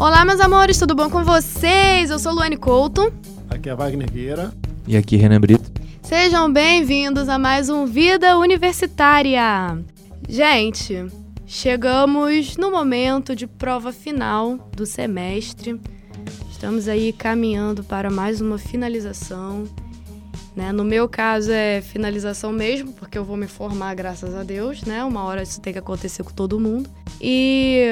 Olá, meus amores, tudo bom com vocês? Eu sou Luane Couto. Aqui é Wagner Vieira. E aqui Renan Brito. Sejam bem-vindos a mais um Vida Universitária. Gente, chegamos no momento de prova final do semestre. Estamos aí caminhando para mais uma finalização. Né? No meu caso é finalização mesmo, porque eu vou me formar, graças a Deus, né? Uma hora isso tem que acontecer com todo mundo. E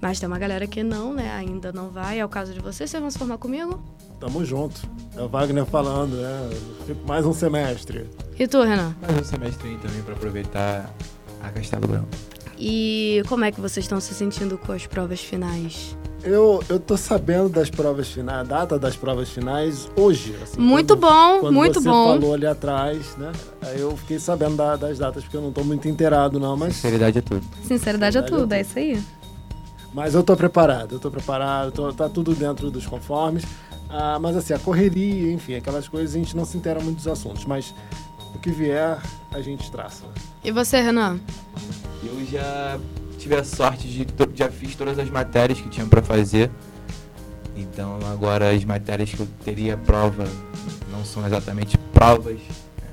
mas tem uma galera que não, né? Ainda não vai. É o caso de vocês, vocês vão se formar comigo? Tamo junto. É o Wagner falando, né? Fico mais um semestre. E tu, Renan? Mais um semestre aí também para aproveitar a Castelo Branco. E como é que vocês estão se sentindo com as provas finais? Eu, eu tô sabendo das provas finais, a data das provas finais hoje. Assim, muito quando, bom, quando muito você bom. falou ali atrás, né? Aí eu fiquei sabendo da- das datas, porque eu não tô muito inteirado, não, mas, Sinceridade é tudo. Sinceridade é Sinceridade é tudo, é isso aí. mas eu tô preparado, eu tô preparado, tô- tá tudo dentro dos conformes. Ah, mas assim, a correria, enfim, aquelas coisas a gente não se inteira muito dos assuntos, mas o que vier a gente traça. E você, Renan? Eu já tive a sorte de já fiz todas as matérias que tinha para fazer. Então agora as matérias que eu teria prova não são exatamente provas. né?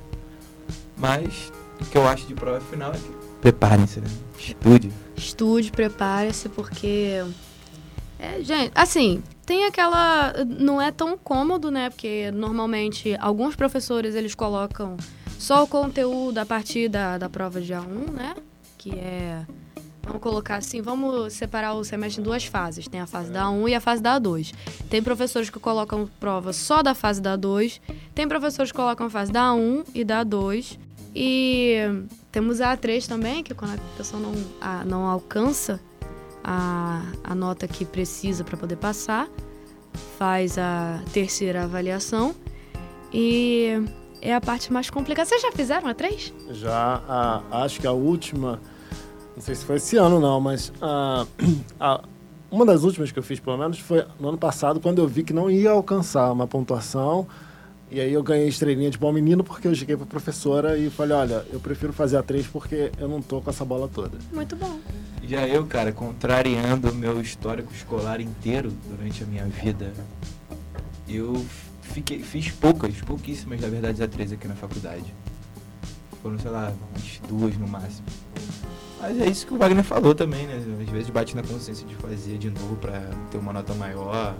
Mas o que eu acho de prova final é que preparem-se, né? Estude. Estude, prepare-se, porque. É, gente, assim, tem aquela. Não é tão cômodo, né? Porque normalmente alguns professores eles colocam só o conteúdo a partir da, da prova de A1, né? Que é. Vamos colocar assim, vamos separar o semestre em duas fases. Tem a fase da A1 e a fase da A2. Tem professores que colocam prova só da fase da A2. Tem professores que colocam a fase da A1 e da A2. E temos a A3 também, que quando a pessoa não, a- não alcança a, a nota que precisa para poder passar, faz a terceira avaliação. E é a parte mais complicada. Vocês já fizeram a A3? Já a, acho que a última, não sei se foi esse ano não, mas a, a- uma das últimas que eu fiz, pelo menos, foi no ano passado, quando eu vi que não ia alcançar uma pontuação. E aí eu ganhei estrelinha de bom menino porque eu cheguei pra professora e falei, olha, eu prefiro fazer a 3 porque eu não tô com essa bola toda. Muito bom. Já eu, cara, contrariando o meu histórico escolar inteiro durante a minha vida, eu fiquei, fiz poucas, pouquíssimas, na verdade, A3 aqui na faculdade. Foram, sei lá, umas duas no máximo. Mas é isso que o Wagner falou também, né? Às vezes bate na consciência de fazer de novo pra ter uma nota maior.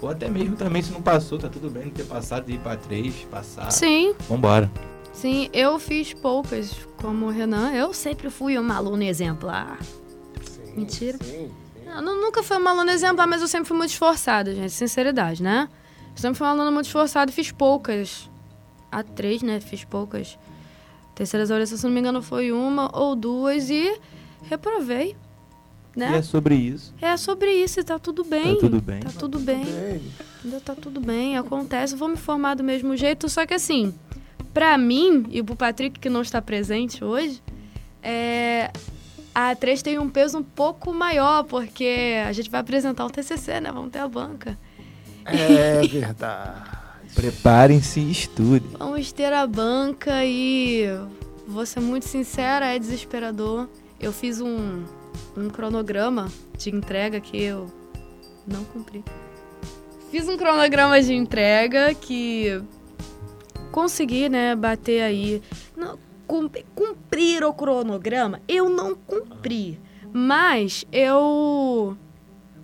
Ou até mesmo também, se não passou, tá tudo bem não ter passado, ir pra 3, passar. Sim, Vambora. sim, eu fiz poucas, como o Renan. Eu sempre fui uma aluna exemplar. Sim, Mentira. Sim, sim. Eu nu- nunca fui uma aluna exemplar, mas eu sempre fui muito esforçada, gente. Sinceridade, né? Eu sempre fui uma aluna muito esforçada e fiz poucas. A três, né? Fiz poucas. Terceiras avaliações, se não me engano, foi uma ou duas e reprovei. E Né? é sobre isso. É sobre isso e tá tudo bem. Tá tudo bem. Tá tudo bem. Bem, Ainda tá tudo bem, acontece. Eu vou me formar do mesmo jeito, só que assim, pra mim e pro Patrick que não está presente hoje, é, a A3 tem um peso um pouco maior, porque a gente vai apresentar o TCC, né? Vamos ter a banca. É verdade. Preparem-se e estudem. Vamos ter a banca e vou ser muito sincera, é desesperador. Eu fiz um, um cronograma de entrega que eu não cumpri. Fiz um cronograma de entrega que consegui, né, bater aí. Não, cum- cumprir o cronograma, eu não cumpri. Mas eu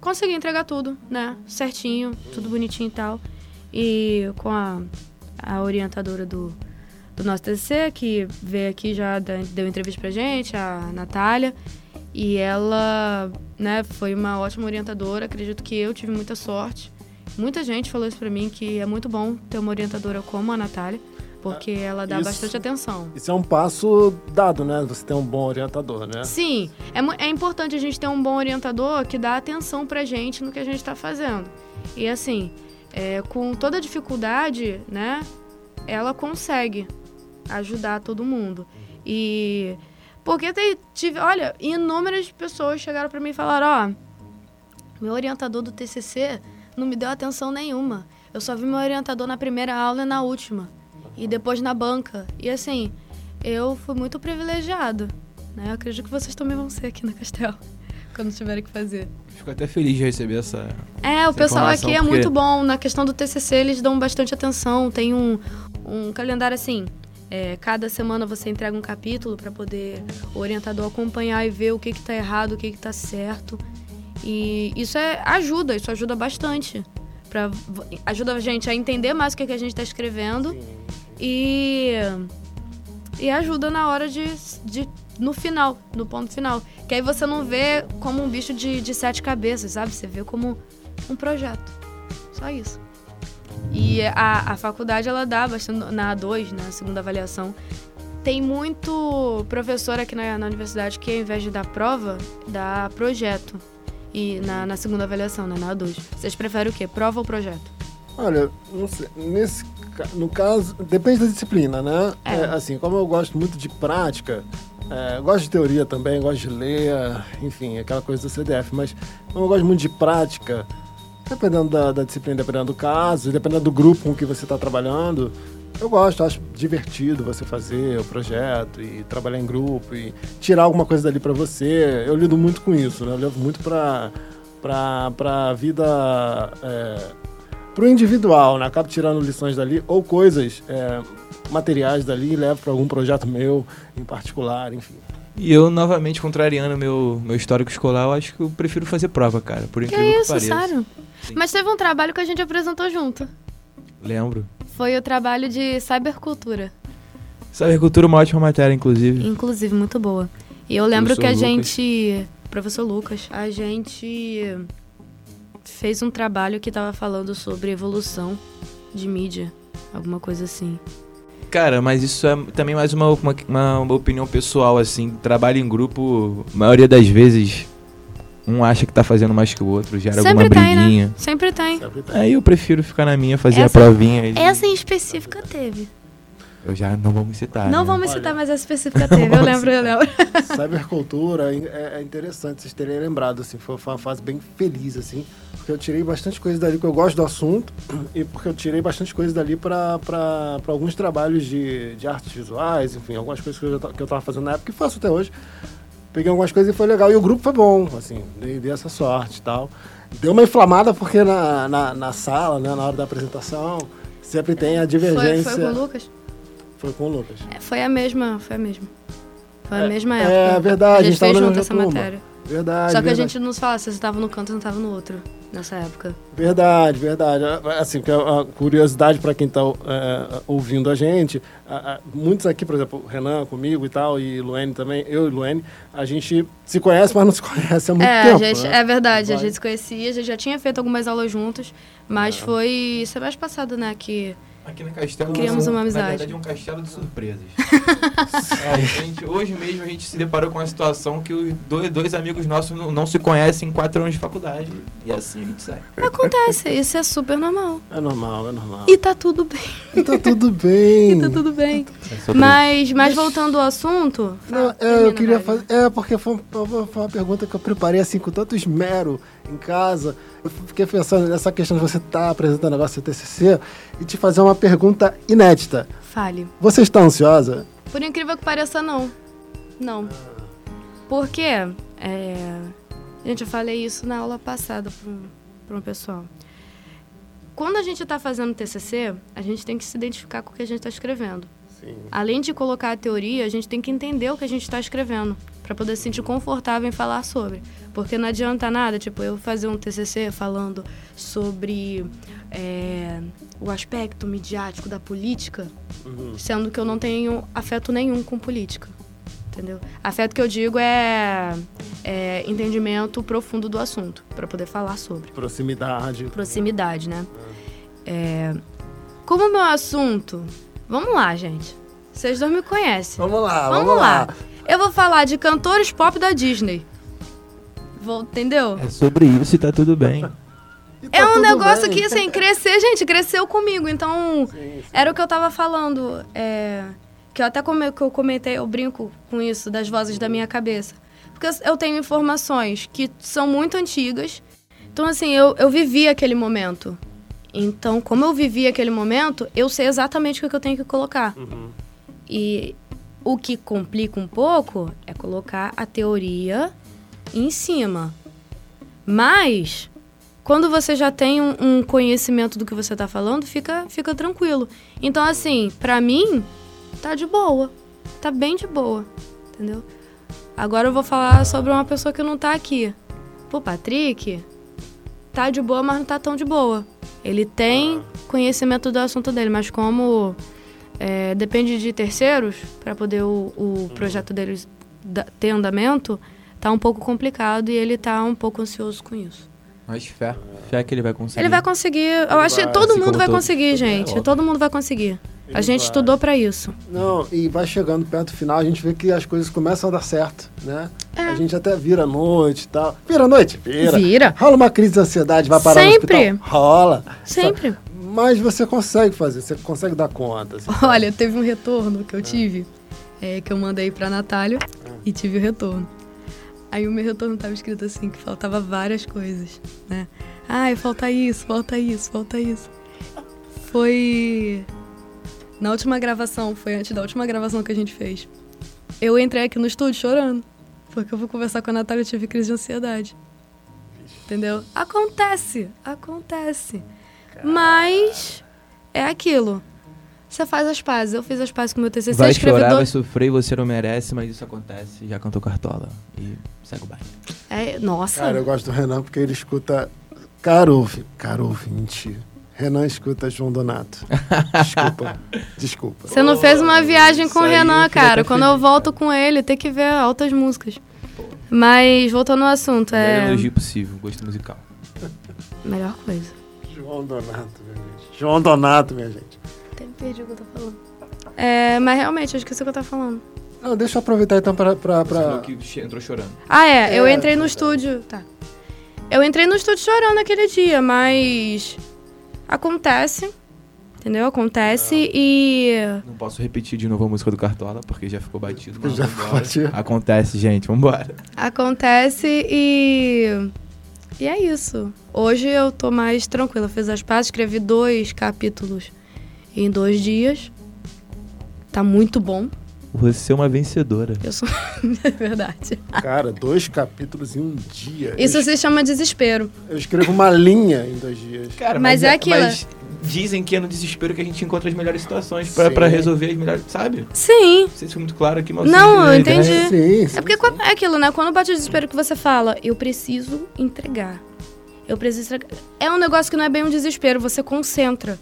consegui entregar tudo, né? Certinho, tudo bonitinho e tal. E com a, a orientadora do, do nosso TCC, que veio aqui já deu entrevista pra gente, a Natália. E ela, né, foi uma ótima orientadora. Acredito que eu tive muita sorte. Muita gente falou isso pra mim, que é muito bom ter uma orientadora como a Natália, porque ela dá isso- bastante atenção. Isso é um passo dado, né? Você tem um bom orientador, né? Sim, é, é importante a gente ter um bom orientador que dá atenção pra gente no que a gente tá fazendo. E assim, é, com toda dificuldade, né, ela consegue ajudar todo mundo. E porque tem, tive, olha, inúmeras pessoas chegaram pra mim e falaram, ó, meu orientador do TCC não me deu atenção nenhuma. Eu só vi meu orientador na primeira aula e na última. E depois na banca. E assim, eu fui muito privilegiado. Né? Eu acredito que vocês também vão ser aqui na Castel. Quando tiverem que fazer. Fico até feliz de receber essa. É, o essa pessoal informação, aqui é porque- muito bom. Na questão do TCC, eles dão bastante atenção. Tem um, um calendário assim. é, cada semana você entrega um capítulo para poder o orientador acompanhar e ver o que que tá errado, o que que tá certo. E isso é, ajuda, isso ajuda bastante. Pra, ajuda a gente a entender mais o que, que a gente está escrevendo e, e ajuda na hora de, de. no final, no ponto final. Que aí você não vê como um bicho de, de sete cabeças, sabe? Você vê como um projeto. Só isso. E a, a faculdade, ela dá bastante. Na A2, na segunda avaliação, tem muito professor aqui na, na universidade que, ao invés de dar prova, dá projeto. E na, na segunda avaliação, né? Na A2. Vocês preferem o quê? Prova ou projeto? Olha, não sei, nesse, no caso, depende da disciplina, né? É. É, assim, como eu gosto muito de prática, é, gosto de teoria também, gosto de ler, enfim, aquela coisa do CDF, mas como eu gosto muito de prática, dependendo da, da disciplina, dependendo do caso, dependendo do grupo com que você está trabalhando, eu gosto, acho divertido você fazer o projeto e trabalhar em grupo e tirar alguma coisa dali para você. Eu lido muito com isso, né? Eu levo muito para para a vida é, pro individual, né? Acabo tirando lições dali ou coisas, é, materiais dali e levo para algum projeto meu em particular, enfim. E eu, novamente, contrariando meu, meu histórico escolar, eu acho que eu prefiro fazer prova, cara. Por Que incrível que, isso, pareça. sério? Sim. Mas teve um trabalho que a gente apresentou junto. Lembro. Foi o trabalho de cybercultura. Sabercultura é uma ótima matéria, inclusive. Inclusive, muito boa. E eu lembro que a Professor Lucas. gente. Professor Lucas, a gente fez um trabalho que tava falando sobre evolução de mídia. Alguma coisa assim. Cara, mas isso é também mais uma, uma, uma- uma opinião pessoal, assim. Trabalho em grupo, a maioria das vezes, um acha que tá fazendo mais que o outro, gera Sempre alguma tem, né? briguinha. Sempre tem. Sempre tem. Aí eu prefiro ficar na minha, fazer Essa- a provinha. e- Essa em específica teve. Eu já não vou me citar. Não né? vamos Olha. citar, mas essa específica teve. Eu lembro, eu lembro. Cybercultura é, é interessante vocês terem lembrado, assim, foi uma fase bem feliz, assim, porque eu tirei bastante coisa dali que eu gosto do assunto e porque eu tirei bastante coisa dali para alguns trabalhos de, de artes visuais, enfim, algumas coisas que eu, já que eu tava fazendo na época e faço até hoje. Peguei algumas coisas e foi legal. E o grupo foi bom, assim, dei, dei essa sorte e tal. Deu uma inflamada porque na, na, na sala, né, na hora da apresentação, sempre tem a Foi, divergência. foi com o Lucas? Foi com o Lucas. É, foi a mesma, foi a mesma. Foi a É, mesma é época. verdade, A a gente fez junto essa turma. matéria. Verdade. Só que a verdade. gente nos fala se você estava no canto ou não estava no outro, nessa época. Verdade, verdade. Assim, que a a curiosidade para quem está ouvindo a gente, a- a- muitos aqui, por exemplo, o Renan comigo e tal, e Luene também, eu e Luene, a gente se conhece, mas não se conhece há muito é, tempo. a gente, né? é verdade, a Vai. gente se conhecia, a gente já tinha feito algumas aulas juntos, mas É. foi semestre passado, né, que... Aqui no castelo Criamos uma amizade. Na verdade, um castelo de surpresas. É, gente- hoje mesmo a gente se deparou com uma situação que os dois, dois amigos nossos não, não se conhecem em quatro anos de faculdade. E assim a gente sai. Acontece, isso é super normal. É normal, é normal. E tá tudo bem, E tá tudo bem. e tá tudo bem. É Mas, mas voltando ao assunto... Não, fala, é, eu queria fazer. É, porque foi, foi foi uma pergunta que eu preparei assim com tanto esmero em casa. Eu fiquei pensando nessa questão de você estar apresentando o negócio do TCC e te fazer uma pergunta inédita. Fale. Você está ansiosa? Por incrível que pareça, não. Não. Porque, é... gente, eu falei isso na aula passada para um pessoal. Quando a gente está fazendo TCC, a gente tem que se identificar com o que a gente está escrevendo. Sim. Além de colocar a teoria, a gente tem que entender o que a gente está escrevendo para poder se sentir confortável em falar sobre. Porque não adianta nada, tipo, eu fazer um TCC falando sobre é, o aspecto midiático da política, Uhum. sendo que eu não tenho afeto nenhum com política. Entendeu? Afeto que eu digo é, é entendimento profundo do assunto, para poder falar sobre. Proximidade. Proximidade, né? É, como o meu assunto. Vamos lá, gente. Vocês dois me conhecem. Vamos lá, Vamos, lá. Eu vou falar de cantores pop da Disney. Vou, entendeu? É sobre isso e tá tudo bem. Tá É um negócio bem. que, assim, crescer, gente, cresceu comigo. Então, Sim, sim. era o que eu tava falando. é, que eu até come, que eu comentei, eu brinco com isso, das vozes da minha cabeça. Porque eu- eu tenho informações que são muito antigas. Então, assim, eu, eu vivi aquele momento. Então, como eu vivi aquele momento, eu sei exatamente o que eu tenho que colocar. Uhum. E o que complica um pouco é colocar a teoria em cima. Mas, quando você já tem um, um conhecimento do que você tá falando, fica, fica tranquilo. Então, assim, pra mim, tá de boa. Tá bem de boa. Entendeu? Agora eu vou falar sobre uma pessoa que não tá aqui. Pô, Patrick, tá de boa, mas não tá tão de boa. Ele tem conhecimento do assunto dele, mas como é, depende de terceiros para poder o, o projeto deles da- ter andamento, tá um pouco complicado e ele tá um pouco ansioso com isso. Mas fé. Fé que ele vai conseguir. Ele vai conseguir, eu acho que todo mundo vai todos. conseguir, É gente. Todo mundo vai conseguir. A gente vai. estudou para isso. Não, e vai chegando perto do final, a gente vê que as coisas começam a dar certo, né? É. A gente até vira a noite e tal. Vira a noite? Vira. Vira. Rola uma crise de ansiedade, vai parar Sempre. no hospital? Rola. Sempre. Mas você consegue fazer, você consegue dar conta. assim, sabe? Olha, teve um retorno que eu tive, é, que eu mandei pra Natália e tive o retorno. Aí o meu retorno tava escrito assim, que faltava várias coisas, né? Ai, falta isso, falta isso, falta isso. Foi na última gravação, foi antes da última gravação que a gente fez. Eu entrei aqui no estúdio chorando, porque eu fui conversar com a Natália e tive crise de ansiedade. Entendeu? Acontece, acontece. Mas é aquilo. Você faz as pazes. Eu fiz as pazes com o meu TCC. Vai chorar, vai sofrer, você não merece, mas isso acontece. Já cantou cartola. E segue o baile. É, nossa. Cara, eu gosto do Renan porque ele escuta. Caro, ouvi- caro ouvinte. Renan escuta João Donato. Desculpa. Desculpa. Você não fez uma viagem com o eu Renan, cara. Quando eu volto com ele, tem que ver altas músicas. Mas voltando ao assunto, Melhor é. elogio possível, gosto musical. Melhor coisa. João Donato, minha gente. João Donato, minha gente. Até me perdi o que eu tô falando. É, mas realmente, eu esqueci o que eu tava falando. Não, deixa eu aproveitar então pra. pra, Você falou pra... que entrou chorando. Ah, é. Eu É, entrei no estúdio. Tá. Eu entrei no estúdio chorando aquele dia, mas. Acontece. Entendeu? Acontece e. Não posso repetir de novo a música do Cartola, porque já ficou batido. mas Já ficou batido. Acontece, gente, vambora. Acontece e. E é isso. Hoje eu tô mais tranquila. Fiz as pazes, escrevi dois capítulos em dois dias. Tá muito bom. Você é uma vencedora. Eu sou. é verdade. Cara, dois capítulos em um dia. Isso eu, se chama desespero. eu escrevo uma linha em dois dias. Cara, Mas é aquilo. Mas dizem que é no desespero que a gente encontra as melhores situações pra, Sim. pra resolver as melhores. Sabe? Sim. Não sei se foi muito claro aqui, mas. Não, eu entendi. Sim, sim. É porque quando- é aquilo, né? Quando bate o desespero que você fala, eu preciso entregar. Eu preciso entregar. É um negócio que não é bem um desespero, você concentra.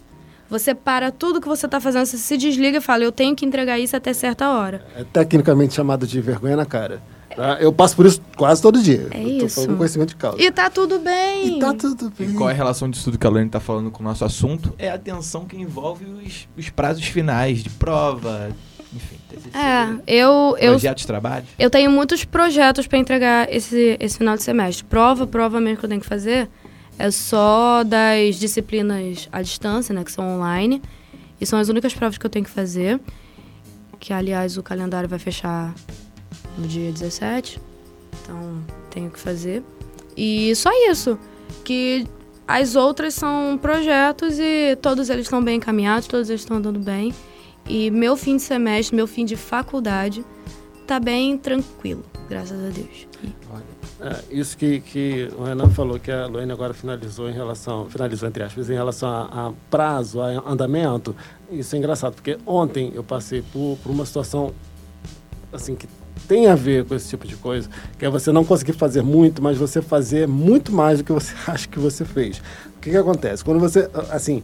Você para tudo que você tá fazendo, você se desliga e fala, eu tenho que entregar isso até certa hora. É tecnicamente chamado de vergonha na cara. tá? Eu passo por isso quase todo dia. É eu tô isso. com conhecimento de causa. E tá tudo bem. E tá tudo bem. E qual é a relação disso tudo que a Lane tá falando com o nosso assunto? É a tensão que envolve os, os prazos finais de prova, enfim, É, eu, eu, projetos de trabalho. eu tenho muitos projetos para entregar esse, esse final de semestre. Prova, prova mesmo que eu tenho que fazer, é só das disciplinas à distância, né, que são online. E são as únicas provas que eu tenho que fazer. Que, aliás, o calendário vai fechar no dia 17. Então, tenho que fazer. E só isso. Que as outras são projetos e todos eles estão bem encaminhados, todos eles estão andando bem. E meu fim de semestre, meu fim de faculdade, tá bem tranquilo, graças a Deus. É, isso que, que o Renan falou, que a Luane agora finalizou em relação, finalizou entre aspas, em relação a, a prazo, a andamento, isso é engraçado, porque ontem eu passei por, por uma situação assim que tem a ver com esse tipo de coisa, que é você não conseguir fazer muito, mas você fazer muito mais do que você acha que você fez. O que, que acontece? Quando você, assim,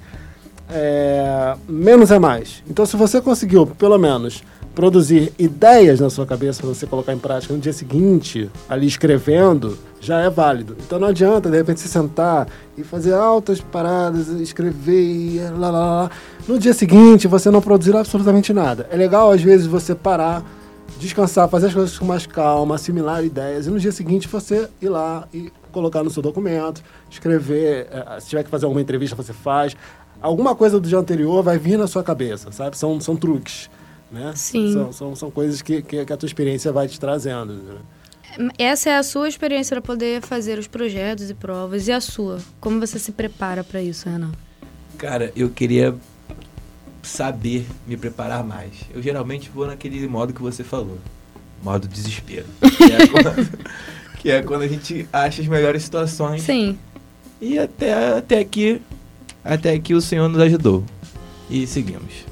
é, menos é mais. Então, se você conseguiu, pelo menos, produzir ideias na sua cabeça para você colocar em prática no dia seguinte, ali escrevendo, já é válido. Então, não adianta, de repente, se sentar e fazer altas paradas, escrever e lá, lá, lá. No dia seguinte, você não produzir absolutamente nada. É legal, às vezes, você parar, descansar, fazer as coisas com mais calma, assimilar ideias, e no dia seguinte você ir lá e colocar no seu documento, escrever, eh, se tiver que fazer alguma entrevista, você faz. Alguma coisa do dia anterior vai vir na sua cabeça, sabe? São, são truques, né? Sim. São, são, são coisas que, que, que a tua experiência vai te trazendo. né? Essa é a sua experiência para poder fazer os projetos e provas. E a sua? Como você se prepara para isso, Renan? Cara, eu queria saber me preparar mais. Eu geralmente vou naquele modo que você falou. Modo desespero. Que é quando, Que é quando a gente acha as melhores situações. Sim. E até, até aqui. Até aqui o Senhor nos ajudou. E seguimos.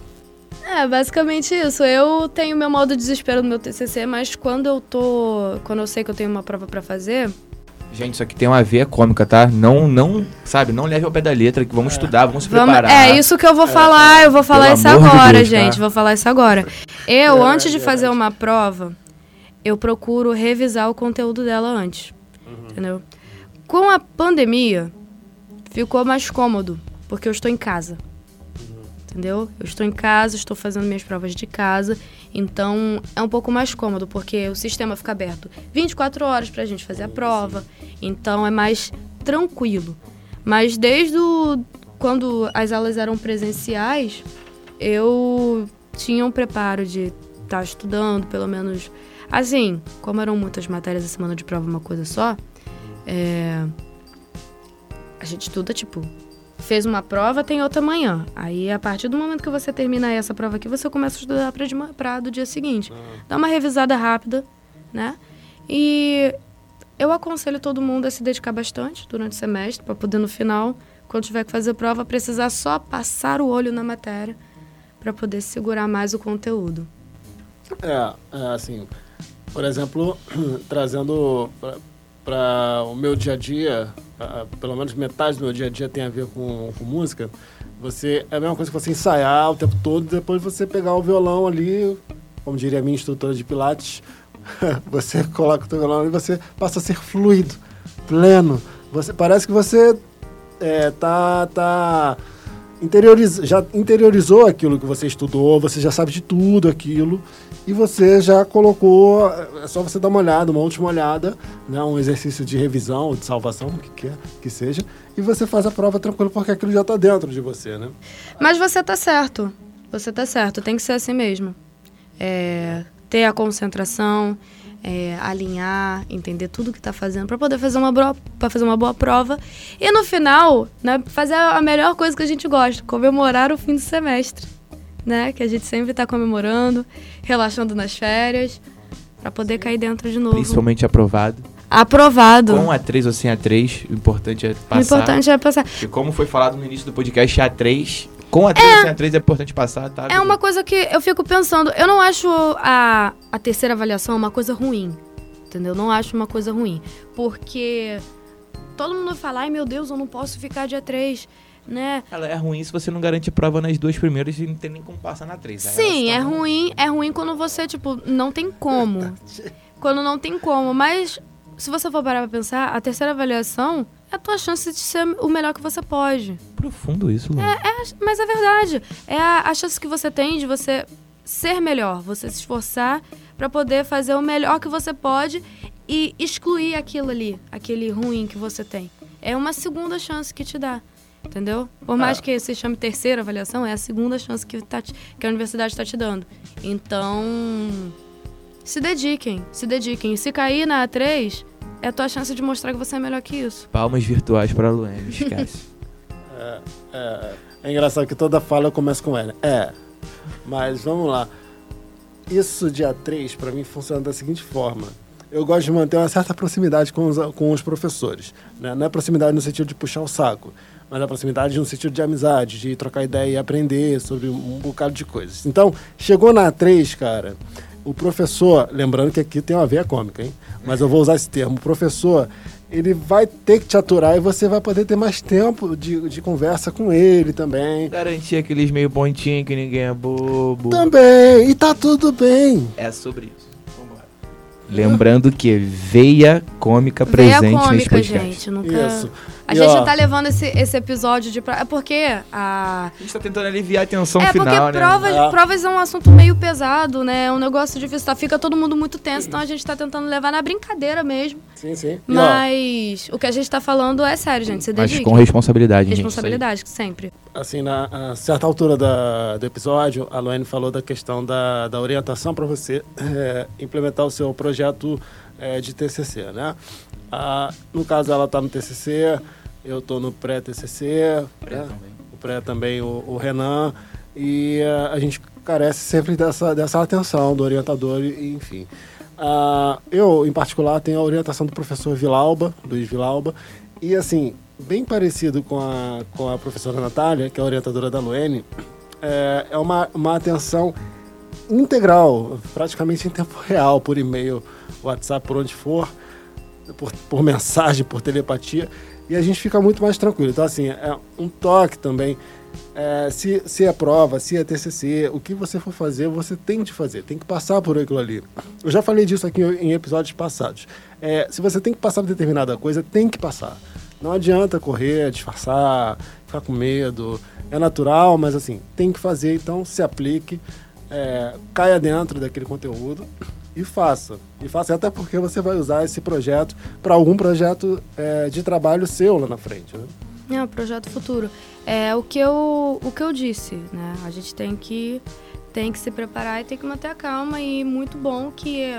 É, basicamente isso. Eu tenho meu modo de desespero no meu TCC, mas quando eu tô. Quando eu sei que eu tenho uma prova pra fazer. Gente, isso aqui tem uma veia cômica, tá? Não, não, sabe, não leve ao pé da letra, que vamos estudar, vamos se Vamos- preparar. é isso que eu vou falar, eu vou falar Pelo isso amor de agora, Deus, tá? gente. Vou falar isso agora. Eu, É, antes de é fazer uma prova, eu procuro revisar o conteúdo dela antes. Entendeu? Com a pandemia, ficou mais cômodo, porque eu estou em casa. Entendeu? Eu estou em casa, estou fazendo minhas provas de casa, então é um pouco mais cômodo, porque o sistema fica aberto 24 horas pra gente fazer a prova, então é mais tranquilo. Mas desde o, quando as aulas eram presenciais, eu tinha um preparo de estar estudando, pelo menos. Assim, como eram muitas matérias a semana de prova, uma coisa só, é, a gente estuda, tipo, fez uma prova, tem outra amanhã. Aí, a partir do momento que você termina essa prova aqui, você começa a estudar pra do dia seguinte. Dá uma revisada rápida, né? E eu aconselho todo mundo a se dedicar bastante durante o semestre, para poder no final, quando tiver que fazer prova, precisar só passar o olho na matéria para poder segurar mais o conteúdo. É, é, assim, por exemplo, trazendo para o meu dia a dia, pelo menos metade do meu dia a dia tem a ver com, com música, você é a mesma coisa que você ensaiar o tempo todo depois você pegar o violão ali, como diria a minha instrutora de pilates, você coloca o teu violão e você passa a ser fluido, pleno. Você, parece que você é, tá, tá interioriz, já interiorizou aquilo que você estudou, você já sabe de tudo aquilo e você já colocou, é só você dar uma olhada, uma última olhada, né, um exercício de revisão, de salvação, o que quer que seja, e você faz a prova tranquilo porque aquilo já está dentro de você, né? Mas você tá certo. Você tá certo. Tem que ser assim mesmo. É, ter a concentração, é, alinhar, entender tudo que tá fazendo para poder fazer uma, pra fazer uma boa prova. E no final, né, fazer a melhor coisa que a gente gosta, comemorar o fim do semestre. Né? Que a gente sempre tá comemorando, relaxando nas férias, para poder cair dentro de novo. Principalmente aprovado. Aprovado. Com A3 ou sem A3, o importante é O passar. importante é passar. Porque como foi falado no início do podcast, A3, com A3 ou sem A3 é importante passar, tá? É uma coisa que eu fico pensando. Eu não acho a, a terceira avaliação uma coisa ruim. Entendeu? Não acho uma coisa ruim. Porque todo mundo fala, ai meu Deus, eu não posso ficar dia 3, né? Ela é ruim se você não garante prova nas duas primeiras e não tem nem como passar na 3. Sim, é ruim, é ruim quando você, tipo, não tem como. Quando não tem como. Mas se você for parar pra pensar, a terceira avaliação é a tua chance de ser o melhor que você pode. Profundo isso, Lu. Mas é verdade. É a, a chance que você tem de você ser melhor, você se esforçar pra poder fazer o melhor que você pode e excluir aquilo ali, aquele ruim que você tem. É uma segunda chance que te dá. Entendeu? Por mais Ah. que se chame terceira avaliação, é a segunda chance que, tá te- que a universidade está te dando. Então, se dediquem, se dediquem. Se cair na A3, é a tua chance de mostrar que você é melhor que isso. Palmas virtuais pra Luane, esquece. É, é engraçado que toda fala eu começo com L. É. Mas vamos lá. Isso dia 3 para mim funciona da seguinte forma. Eu gosto de manter uma certa proximidade com os, com os professores. Né? Não é proximidade no sentido de puxar o saco, mas é proximidade no sentido de amizade, de trocar ideia e aprender sobre um bocado de coisas. Então, chegou na 3, cara, o professor, lembrando que aqui tem uma veia cômica, hein? Mas eu vou usar esse termo. O professor, ele vai ter que te aturar e você vai poder ter mais tempo de, de conversa com ele também. Garantir aqueles meio pontinhos que ninguém é bobo. Também, e tá tudo bem. É sobre isso. Lembrando que veia cômica Veia presente nesse cômica, podcast. gente. Nunca... Isso. A E, gente ó, tá levando esse, esse episódio de. pra- É porque a. A gente tá tentando aliviar a tensão é final, porque né? provas, É. provas é um assunto meio pesado, né? É um negócio difícil. Tá? Fica todo mundo muito tenso, então a gente tá tentando levar na brincadeira mesmo. Sim, sim. E, ó, Mas o que a gente tá falando é sério, gente. Você Mas com responsabilidade, gente. Responsabilidade, sempre. assim, na a certa altura da, do episódio, a Luane falou da questão da, da orientação para você é, implementar o seu projeto é, de TCC, né? Ah, no caso, ela está no TCC, eu estou no pré-TCC, Pré né? o pré também, o, o Renan, e ah, a gente carece sempre dessa, dessa atenção do orientador, e, enfim. Uh, eu, em particular, tenho a orientação do professor Vilauba, Luiz Vilauba, e assim, bem parecido com a, com a professora Natália, que é a orientadora da Luene, é, é uma, uma atenção integral, praticamente em tempo real, por e-mail, WhatsApp, por onde for, por, por mensagem, por telepatia, e a gente fica muito mais tranquilo. Então, assim, é um toque também. É, se, se é prova, se é TCC, o que você for fazer, você tem de fazer, tem que passar por aquilo ali. Eu já falei disso aqui em episódios passados. É, se você tem que passar por determinada coisa, tem que passar. Não adianta correr, disfarçar, ficar com medo. É natural, mas assim, tem que fazer, então se aplique, é, caia dentro daquele conteúdo e faça. E faça até porque você vai usar esse projeto para algum projeto é, de trabalho seu lá na frente. Né? É, um projeto futuro. É o que eu, o que eu disse, né? A gente tem que, tem que se preparar e tem que manter a calma. E muito bom que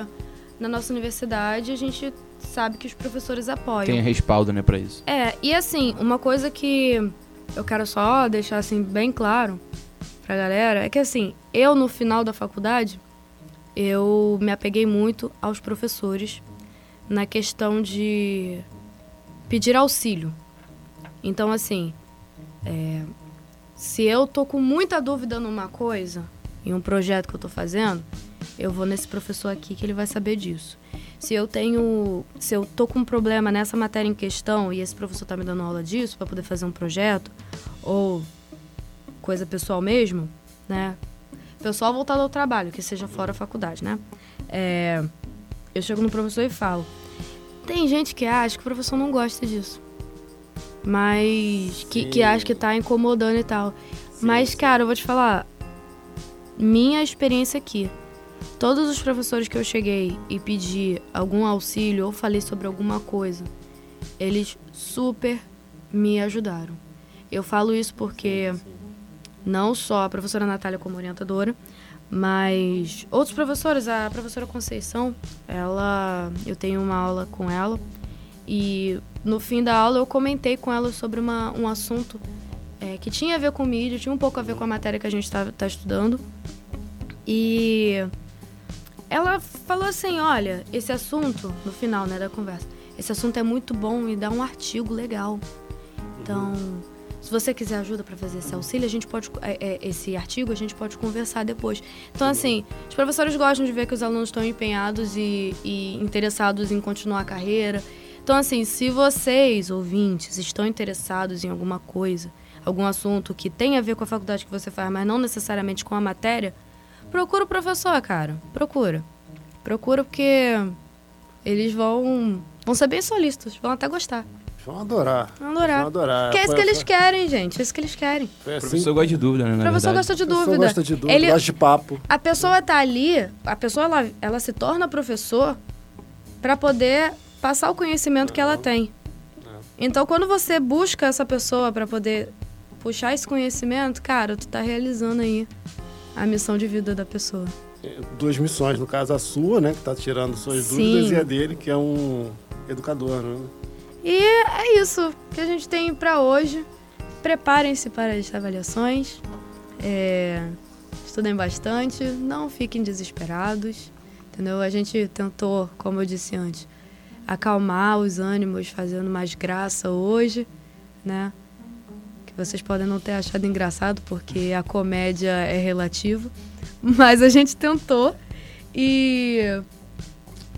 na nossa universidade a gente sabe que os professores apoiam. Tem respaldo, né, para isso. É, e assim, uma coisa que eu quero só deixar assim bem claro pra galera é que assim, eu no final da faculdade, eu me apeguei muito aos professores na questão de pedir auxílio. Então, assim, é, se eu tô com muita dúvida numa coisa, em um projeto que eu tô fazendo, eu vou nesse professor aqui que ele vai saber disso. Se eu tenho, se eu tô com um problema nessa matéria em questão e esse professor tá me dando aula disso para poder fazer um projeto ou coisa pessoal mesmo, né? Pessoal voltado ao trabalho, que seja fora a faculdade, né? É, eu chego no professor e falo: tem gente que acha que o professor não gosta disso. Mas. Que, que acha que tá incomodando e tal. Sim, mas, sim. cara, eu vou te falar. Minha experiência aqui. Todos os professores que eu cheguei e pedi algum auxílio ou falei sobre alguma coisa, eles super me ajudaram. Eu falo isso porque sim, não só a professora Natália como orientadora, mas outros professores, a professora Conceição, ela, eu tenho uma aula com ela e no fim da aula eu comentei com ela sobre uma, um assunto é, que tinha a ver com mídia, tinha um pouco a ver com a matéria que a gente está tá estudando. E ela falou assim, olha, esse assunto no final né, da conversa, esse assunto é muito bom e dá um artigo legal, então se você quiser ajuda para fazer esse auxílio, a gente pode é, é, esse artigo a gente pode conversar depois. Então assim, os professores gostam de ver que os alunos estão empenhados e, e interessados em continuar a carreira. Então assim, se vocês ouvintes estão interessados em alguma coisa, algum assunto que tem a ver com a faculdade que você faz, mas não necessariamente com a matéria, procura o professor, cara. Procura. Procura porque eles vão vão ser bem solícitos, vão até gostar. Vão adorar. Vão adorar. Vão adorar. Porque é isso que eles querem, gente. É isso que eles querem. Assim. O professor gosta de dúvida, né? O professor gosta de dúvida. O gosta de dúvida, Ele... gosta de papo. A pessoa tá ali, a pessoa ela, ela se torna professor para poder passar o conhecimento que ela tem. É. Então, quando você busca essa pessoa para poder puxar esse conhecimento, cara, tu tá realizando aí a missão de vida da pessoa. É, duas missões, no caso a sua, né, que tá tirando suas Sim. dúvidas, e a dele, que é um educador, né? E é isso que a gente tem para hoje. Preparem-se para as avaliações. É, estudem bastante, não fiquem desesperados. Entendeu? A gente tentou, como eu disse antes, acalmar os ânimos, fazendo mais graça hoje, né? Que vocês podem não ter achado engraçado, porque a comédia é relativa. Mas a gente tentou. E,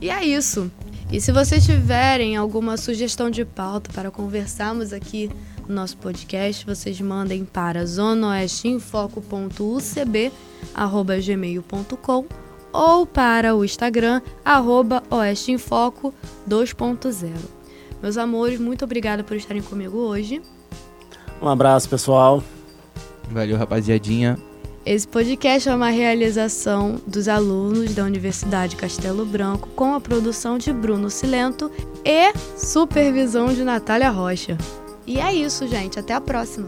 e é isso. E se vocês tiverem alguma sugestão de pauta para conversarmos aqui no nosso podcast, vocês mandem para zonaoesteinfoco.ucb.gmail.com ou para o Instagram, arroba oesteinfoco 2.0. Meus amores, muito obrigada por estarem comigo hoje. Um abraço, pessoal. Valeu, rapaziadinha. Esse podcast é uma realização dos alunos da Universidade Castelo Branco com a produção de Bruno Silento e supervisão de Natália Rocha. E é isso, gente. Até a próxima.